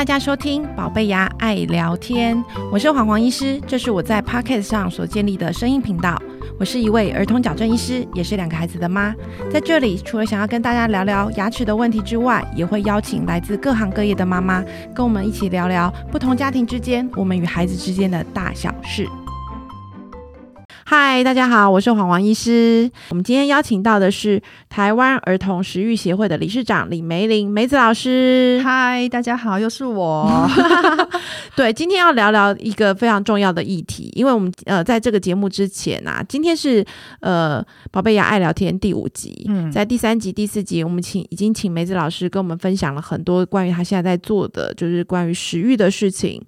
大家收听《宝贝牙爱聊天》，我是黄黄医师，这是我在 Podcast 上所建立的声音频道。我是一位儿童矫正医师，也是两个孩子的妈。在这里，除了想要跟大家聊聊牙齿的问题之外，也会邀请来自各行各业的妈妈，跟我们一起聊聊不同家庭之间，我们与孩子之间的大小事。嗨，大家好，我是黄黄医师。我们今天邀请到的是台湾儿童食欲协会的理事长李梅玲梅子老师。嗨，大家好，又是我。对，今天要聊聊一个非常重要的议题，因为我们呃，在这个节目之前啊，今天是呃宝贝牙爱聊天第五集，嗯，在第三集、第四集，我们请已经请梅子老师跟我们分享了很多关于他现在在做的，就是关于食欲的事情。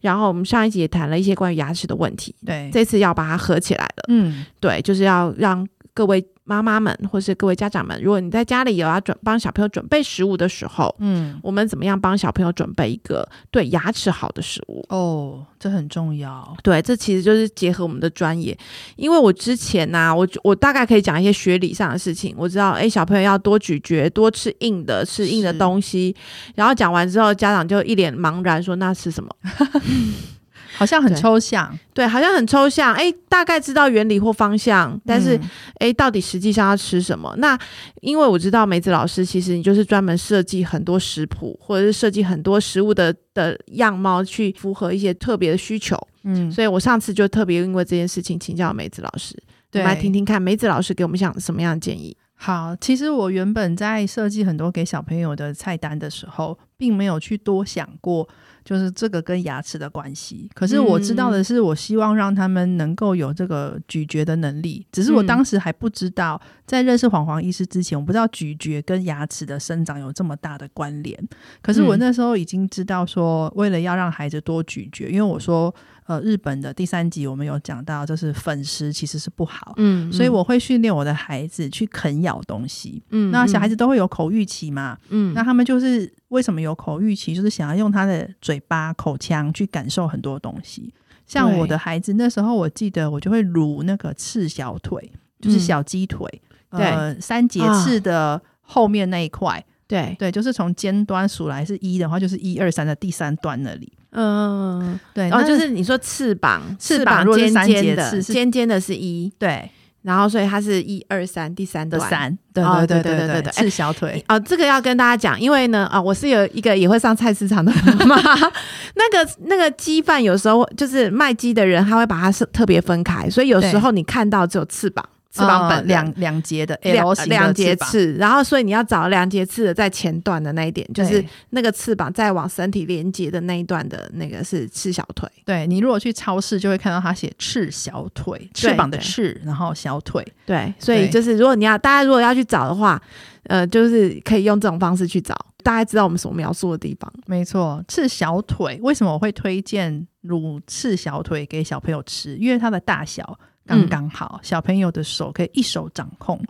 然后我们上一集也谈了一些关于牙齿的问题，对，这次要把它合起来。嗯，对，就是要让各位妈妈们或是各位家长们，如果你在家里有要准帮小朋友准备食物的时候，嗯，我们怎么样帮小朋友准备一个对牙齿好的食物？哦，这很重要。对，这其实就是结合我们的专业。因为我之前呢，我我大概可以讲一些学理上的事情。我知道，哎，小朋友要多咀嚼，多吃硬的，吃硬的东西。然后讲完之后，家长就一脸茫然说：“那是什么？” 好像很抽象，对，好像很抽象。哎，大概知道原理或方向，但是哎，到底实际上要吃什么？那因为我知道梅子老师，其实你就是专门设计很多食谱，或者是设计很多食物的的样貌，去符合一些特别的需求。嗯，所以我上次就特别因为这件事情请教梅子老师，我们来听听看梅子老师给我们想什么样的建议。好，其实我原本在设计很多给小朋友的菜单的时候，并没有去多想过。就是这个跟牙齿的关系，可是我知道的是，我希望让他们能够有这个咀嚼的能力。只是我当时还不知道，在认识黄黄医师之前，我不知道咀嚼跟牙齿的生长有这么大的关联。可是我那时候已经知道，说为了要让孩子多咀嚼，因为我说。呃，日本的第三集我们有讲到，就是粉食其实是不好，嗯，所以我会训练我的孩子去啃咬东西，嗯，那小孩子都会有口欲期嘛，嗯，那他们就是为什么有口欲期，就是想要用他的嘴巴、口腔去感受很多东西。像我的孩子那时候，我记得我就会撸那个翅小腿，就是小鸡腿，对，三节翅的后面那一块，对。对，就是从尖端数来是一的话，就是一二三的第三端那里。嗯，对，然后就是你说翅膀，翅膀尖尖的，尖尖的是一，对，然后所以它是一二三，第三的三，对对对对对对，是小腿。哦，这个要跟大家讲，因为呢，啊，我是有一个也会上菜市场的妈，那个那个鸡饭有时候就是卖鸡的人，他会把它是特别分开，所以有时候你看到只有翅膀。翅膀本两两节的 L 型两节翅，然后所以你要找两节翅的在前段的那一点，就是那个翅膀再往身体连接的那一段的那个是赤小腿。对你如果去超市就会看到它写赤小腿，翅膀的翅，然后小腿。对，所以就是如果你要大家如果要去找的话，呃，就是可以用这种方式去找，大家知道我们所描述的地方。没错，赤小腿为什么我会推荐卤赤小腿给小朋友吃？因为它的大小。刚刚好，小朋友的手可以一手掌控，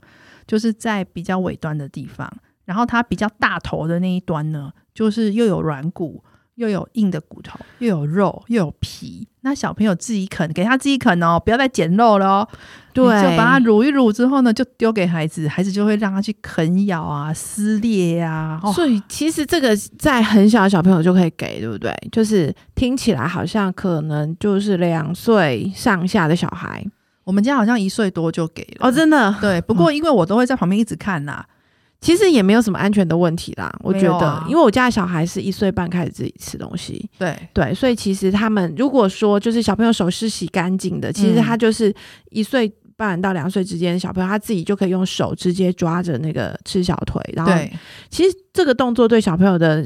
就是在比较尾端的地方，然后它比较大头的那一端呢，就是又有软骨。又有硬的骨头，又有肉，又有皮。那小朋友自己啃，给他自己啃哦，不要再捡肉了哦。对，就把它卤一卤之后呢，就丢给孩子，孩子就会让他去啃咬啊、撕裂呀。所以其实这个在很小的小朋友就可以给，对不对？就是听起来好像可能就是两岁上下的小孩，我们家好像一岁多就给了。哦，真的。对，不过因为我都会在旁边一直看呐。其实也没有什么安全的问题啦，我觉得，因为我家的小孩是一岁半开始自己吃东西，对。对，所以其实他们如果说就是小朋友手是洗干净的，其实他就是一岁半到两岁之间的小朋友，他自己就可以用手直接抓着那个吃小腿，然后其实这个动作对小朋友的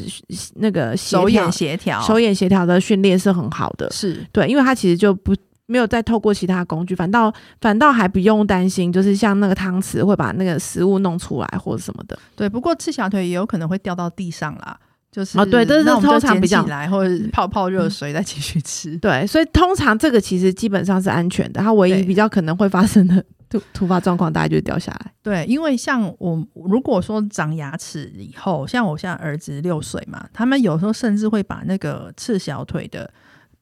那个手眼协调、手眼协调的训练是很好的，是。对，因为他其实就不。没有再透过其他工具，反倒反倒还不用担心，就是像那个汤匙会把那个食物弄出来或者什么的。对，不过吃小腿也有可能会掉到地上啦。就是哦，对，这是通常比较来，或者泡泡热水再继续吃。对，所以通常这个其实基本上是安全的。它唯一比较可能会发生的突突发状况，大概就是掉下来。对，因为像我如果说长牙齿以后，像我现在儿子六岁嘛，他们有时候甚至会把那个赤小腿的。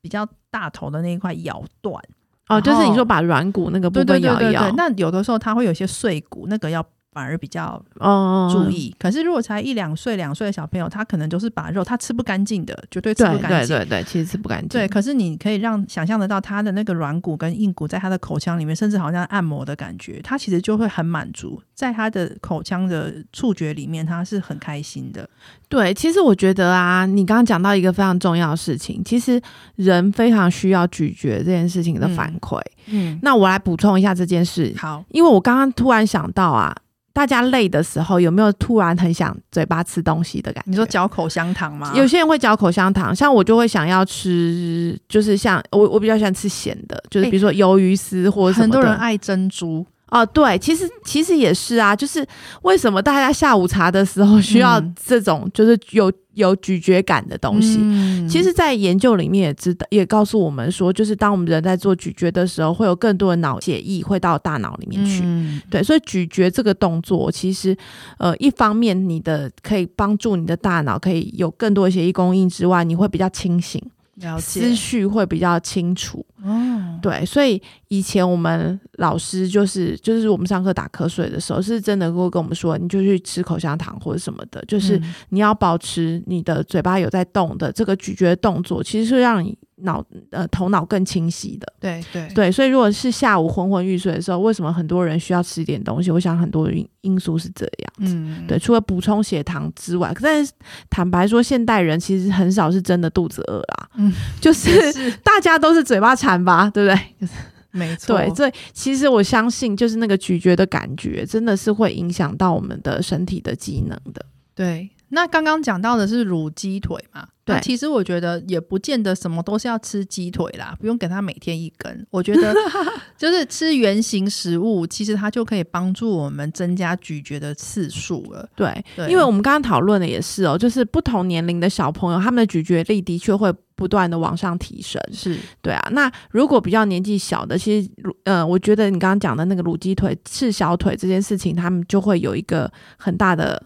比较大头的那一块咬断。哦，就是你说把软骨那个部分咬一咬，那有的时候它会有些碎骨，那个要反而比较哦，注意。可是如果才一两岁、两岁的小朋友，他可能就是把肉他吃不干净的，绝对吃不干净。对对对，其实吃不干净。对，可是你可以让想象得到他的那个软骨跟硬骨在他的口腔里面，甚至好像按摩的感觉，他其实就会很满足，在他的口腔的触觉里面，他是很开心的。对，其实我觉得啊，你刚刚讲到一个非常重要的事情，其实人非常需要咀嚼这件事情的反馈。嗯，那我来补充一下这件事，好，因为我刚刚突然想到啊，大家累的时候有没有突然很想嘴巴吃东西的感觉？你说嚼口香糖吗？有些人会嚼口香糖，像我就会想要吃，就是像我我比较喜欢吃咸的，就是比如说鱿鱼丝或者什么的。很多人爱珍珠，哦，对，其实其实也是啊，就是为什么大家下午茶的时候需要嗯这种就是有有咀嚼感的东西？嗯其实，在研究里面也知道，也告诉我们说，就是当我们人在做咀嚼的时候，会有更多的脑血液会到大脑里面去。嗯对，所以咀嚼这个动作，其实呃，一方面你的可以帮助你的大脑可以有更多的血液供应之外，你会比较清醒，了思解绪会比较清楚。哦，对，所以以前我们老师就是就是我们上课打瞌睡的时候，是真的会跟我们说，你就去吃口香糖或者什么的，就是嗯你要保持你的嘴巴有在动的这个咀嚼动作，其实是让你脑呃头脑更清晰的。对对对，所以如果是下午昏昏欲睡的时候，为什么很多人需要吃一点东西？我想很多因因素是这样。嗯，对，除了补充血糖之外，但是坦白说，现代人其实很少是真的肚子饿啦，嗯，就是大家都是嘴巴馋吧，对不对？没错，对，所以其实我相信，就是那个咀嚼的感觉，真的是会影响到我们的身体的机能的。对，那刚刚讲到的是卤鸡腿嘛？对其实我觉得也不见得什么都是要吃鸡腿啦，不用给他每天一根。我觉得 就是吃原形食物，其实它就可以帮助我们增加咀嚼的次数了。对，对因为我们刚刚讨论的也是哦，就是不同年龄的小朋友，他们的咀嚼力的确会不断的往上提升。是，对啊，那如果比较年纪小的，其实呃，我觉得你刚刚讲的那个卤鸡腿、赤小腿这件事情，他们就会有一个很大的，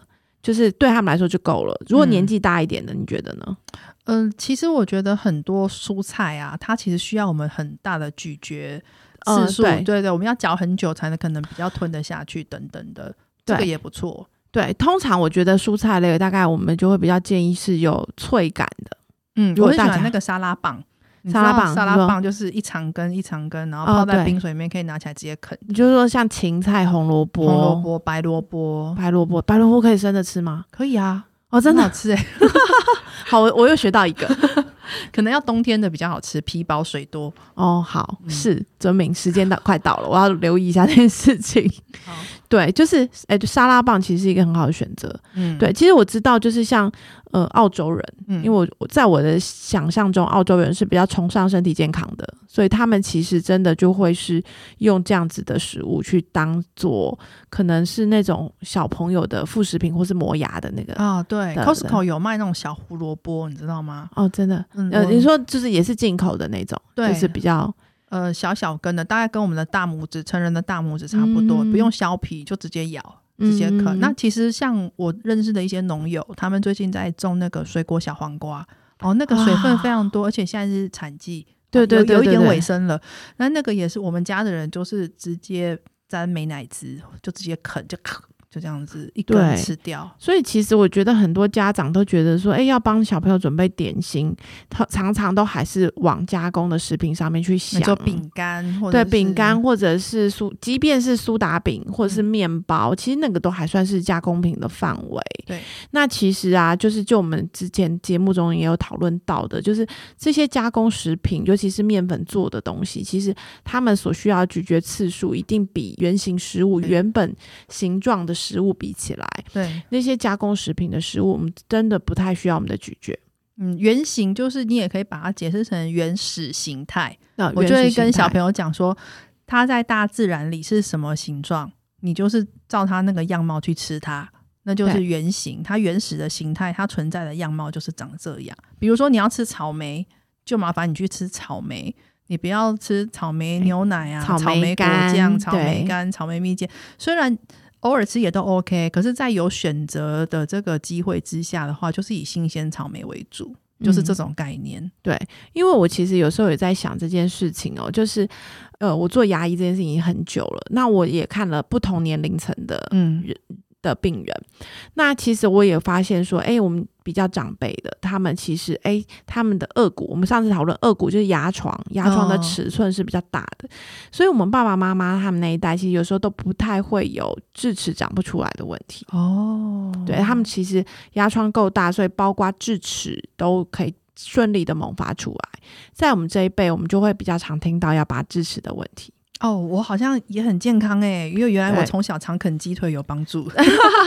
就是对他们来说就够了。如果嗯年纪大一点的，你觉得呢？嗯、其实我觉得很多蔬菜啊，它其实需要我们很大的咀嚼次数，嗯对对对，我们要嚼很久才能可能比较吞得下去，等等的，这个也不错。对，通常我觉得蔬菜类大概我们就会比较建议是有脆感的。嗯，我很喜欢那个沙拉棒。你沙拉棒沙拉棒就是一长根一长根，然后哦泡在冰水里面，可以拿起来直接啃。你就是说像芹菜、红萝卜、红萝卜、白萝卜白萝卜，白萝卜可以生着吃吗？可以啊，哦，真的好吃哎，好，我我又学到一个 可能要冬天的比较好吃，皮薄水多。哦，好嗯是遵明，时间到快到了，我要留意一下这件事情。好，对，就是哎，就沙拉棒其实是一个很好的选择。嗯，对，其实我知道，就是像呃澳洲人，嗯，因为我我在我的想象中，澳洲人是比较崇尚身体健康的，所以他们其实真的就会是用这样子的食物去当做可能是那种小朋友的副食品或是磨牙的那个。啊，对，Costco 有卖那种小胡萝卜，你知道吗？哦，真的，嗯，呃，你说就是也是进口的那种，就是比较呃小小根的，大概跟我们的大拇指成人的大拇指差不多，嗯不用削皮就直接咬。直接啃。嗯那其实像我认识的一些农友，他们最近在种那个水果小黄瓜，哦，那个水分非常多，而且现在是产季，对对有有一点对对对尾声了。那那个也是我们家的人，就是直接沾美奶滋，就直接啃，就啃，就这样子一根对吃掉。所以其实我觉得很多家长都觉得说，哎，要帮小朋友准备点心，他常常都还是往加工的食品上面去想。说饼干或者对饼干，或者是苏，即便是苏打饼或者是嗯面包，其实那个都还算是加工品的范围。对，那其实啊，就是就我们之前节目中也有讨论到的，就是这些加工食品，尤其是面粉做的东西，其实他们所需要的咀嚼次数一定比原型食物、原本形状的食物比起来，对，那些加工食品的食物，我们真的不太需要我们的咀嚼。嗯，原型就是你也可以把它解释成原始形态。那我就会跟小朋友友讲说，它在大自然里是什么形状，你就是照它那个样貌去吃它，那就是对原型。它原始的形态，它存在的样貌就是长这样。比如说你要吃草莓，就麻烦你去吃草莓。你不要吃草莓牛奶啊、草莓莓果酱、草莓干、草莓蜜饯，虽然偶尔吃也都 OK，可是，在有选择的这个机会之下的话，就是以新鲜草莓为主。就是这种概念。对，因为我其实有时候也在想这件事情哦，就是呃，我做牙医这件事情已经很久了，那我也看了不同年龄层的嗯人的病人，那其实我也发现说，哎，我们比较长辈的，他们其实哎，他们的颚骨，我们上次讨论颚骨就是牙床，牙床的哦尺寸是比较大的，所以我们爸爸妈妈他们那一代，其实有时候都不太会有智齿长不出来的问题。哦，对他们其实牙床够大，所以包括智齿都可以顺利的萌发出来。在我们这一辈，我们就会比较常听到要拔智齿的问题。哦，我好像也很健康哎，因为原来我从小常啃鸡腿有帮助。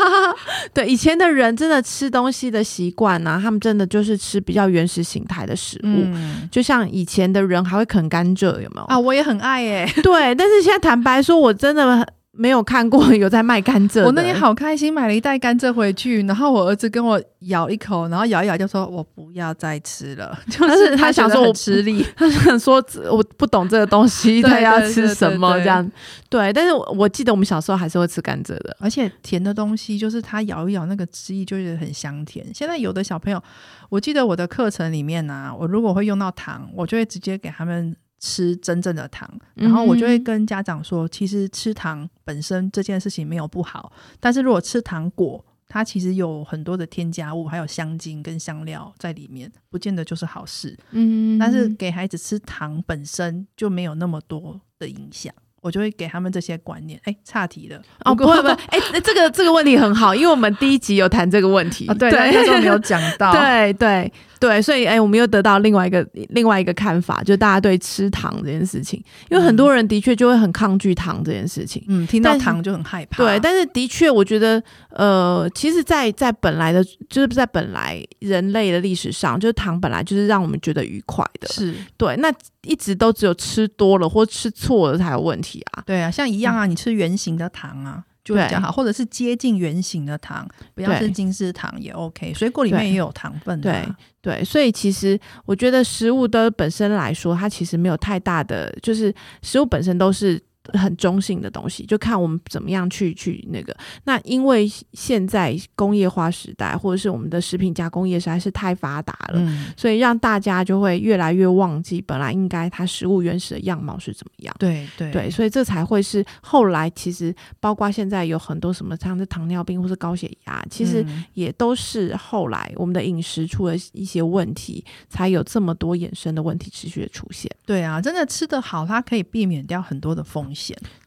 对，以前的人真的吃东西的习惯呢，他们真的就是吃比较原始形态的食物。嗯就像以前的人还会啃甘蔗，有没有？啊，我也很爱哎。对，但是现在坦白说，我真的没有看过 有在卖甘蔗。我那天好开心，买了一袋甘蔗回去，然后我儿子跟我咬一口，然后咬一咬就说：“我不要再吃了。”就是他觉得很想说我吃力，他想说我不懂这个东西，他要吃什么这样。对，但是我我记得我们小时候还是会吃甘蔗的。而且甜的东西就是他咬一咬那个汁液，就是很香甜。现在有的小朋友，我记得我的课程里面呢、我如果会用到糖，我就会直接给他们吃真正的糖，然后我就会嗯跟家长说，其实吃糖本身这件事情没有不好，但是如果吃糖果。它其实有很多的添加物，还有香精跟香料在里面，不见得就是好事。嗯但是给孩子吃糖本身就没有那么多的影响，我就会给他们这些观念。哎，岔题了。哦，不会不会，哎、这个这个问题很好，因为我们第一集有谈这个问题。啊，对，但那时候没有讲到。对对对，所以哎、我们又得到另外一个另外一个看法，就大家对吃糖这件事情，因为很多人的确就会很抗拒糖这件事情。嗯，听到糖就很害怕。对，但是的确，我觉得，呃，其实在，在本来的，就是在本来人类的历史上，就是糖本来就是让我们觉得愉快的，是，对。那一直都只有吃多了或吃错了才有问题啊。对啊，像一样啊，你吃圆形的糖啊。就比较好，或者是接近圆形的糖，不要是金丝糖也 OK。水果里面也有糖分、啊，对对，所以其实我觉得食物的本身来说，它其实没有太大的，就是食物本身都是很中性的东西，就看我们怎么样去去那个。那因为现在工业化时代，或者是我们的食品加工业实在是太发达了，嗯，所以让大家就会越来越忘记本来应该它食物原始的样貌是怎么样。对对对，所以这才会是后来其实包括现在有很多什么像是糖尿病或是高血压，其实嗯也都是后来我们的饮食出了一些问题，才有这么多衍生的问题持续的出现。对啊，真的吃得好，它可以避免掉很多的风险。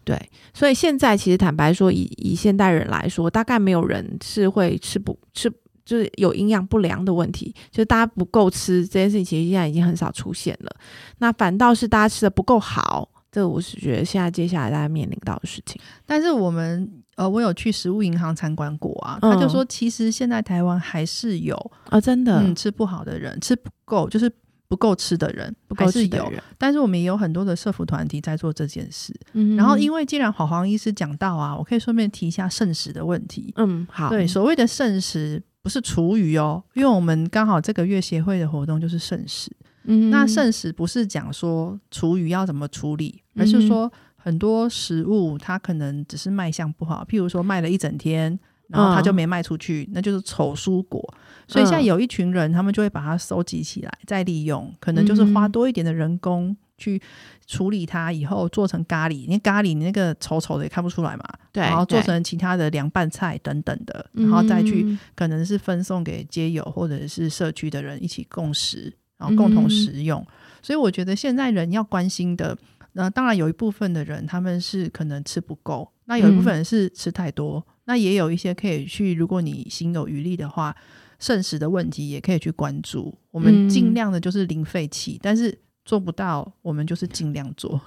对，所以现在其实坦白说，以以现代人来说，大概没有人是会吃不吃。就是有营养不良的问题，就是大家不够吃这件事情，其实现在已经很少出现了。那反倒是大家吃的不够好，这个我是觉得现在接下来大家面临到的事情。但是我们呃，我有去食物银行参观过啊，嗯他就说，其实现在台湾还是有啊、真的、嗯吃不好的人，吃不够就是不够吃的人，不够。吃的人。但是我们也有很多的社服团体在做这件事。嗯然后，因为为既然黄黄医师讲到啊，我可以顺便提一下剩食的问题。嗯好对，所谓的剩食不是厨余哦，因为我们刚好这个月协会的活动就是剩食。嗯那剩食不是讲说厨余要怎么处理，而嗯是说很多食物它可能只是卖相不好，譬如说卖了一整天，然后他就没卖出去，那就是丑蔬果。所以现在有一群人，他们就会把它收集起来再利用，可能就是花多一点的人工去处理它，以后做成咖喱。因为咖喱你那个丑丑的也看不出来嘛，对然后做成其他的凉拌菜等等的，然后再去嗯可能是分送给街友或者是社区的人一起共食，然后共同食用。所以我觉得现在人要关心的，那、当然有一部分的人他们是可能吃不够，那有一部分人是吃太多，那也有一些可以去，如果你心有余力的话，剩食的问题也可以去关注。我们嗯尽量的就是零废弃，但是做不到，我们就是尽量做。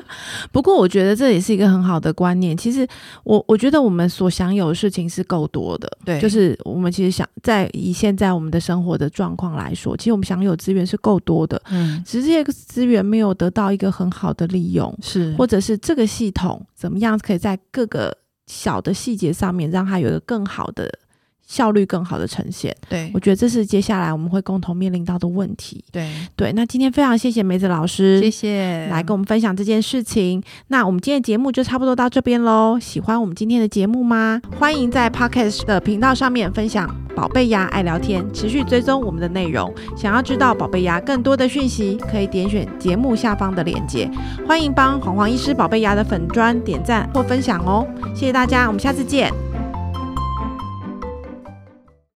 不过我觉得这也是一个很好的观念。其实我我觉得我们所享有的事情是够多的，对就是我们其实想在以现在我们的生活的状况来说，其实我们享有资源是够多的，嗯，只是这些资源没有得到一个很好的利用，是或者是这个系统怎么样可以在各个小的细节上面让他有一个更好的效率更好的呈现。对我觉得这是接下来我们会共同面临到的问题。对，对，那今天非常谢谢梅子老师，谢谢来跟我们分享这件事情。那我们今天的节目就差不多到这边喽。喜欢我们今天的节目吗？欢迎在 Podcast 的频道上面分享“宝贝牙爱聊天”，持续追踪我们的内容。想要知道宝贝牙更多的讯息，可以点选节目下方的链接。欢迎帮黄黄医师宝贝牙的粉砖点赞或分享哦。谢谢大家，我们下次见。